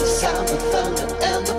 the sound of thunder and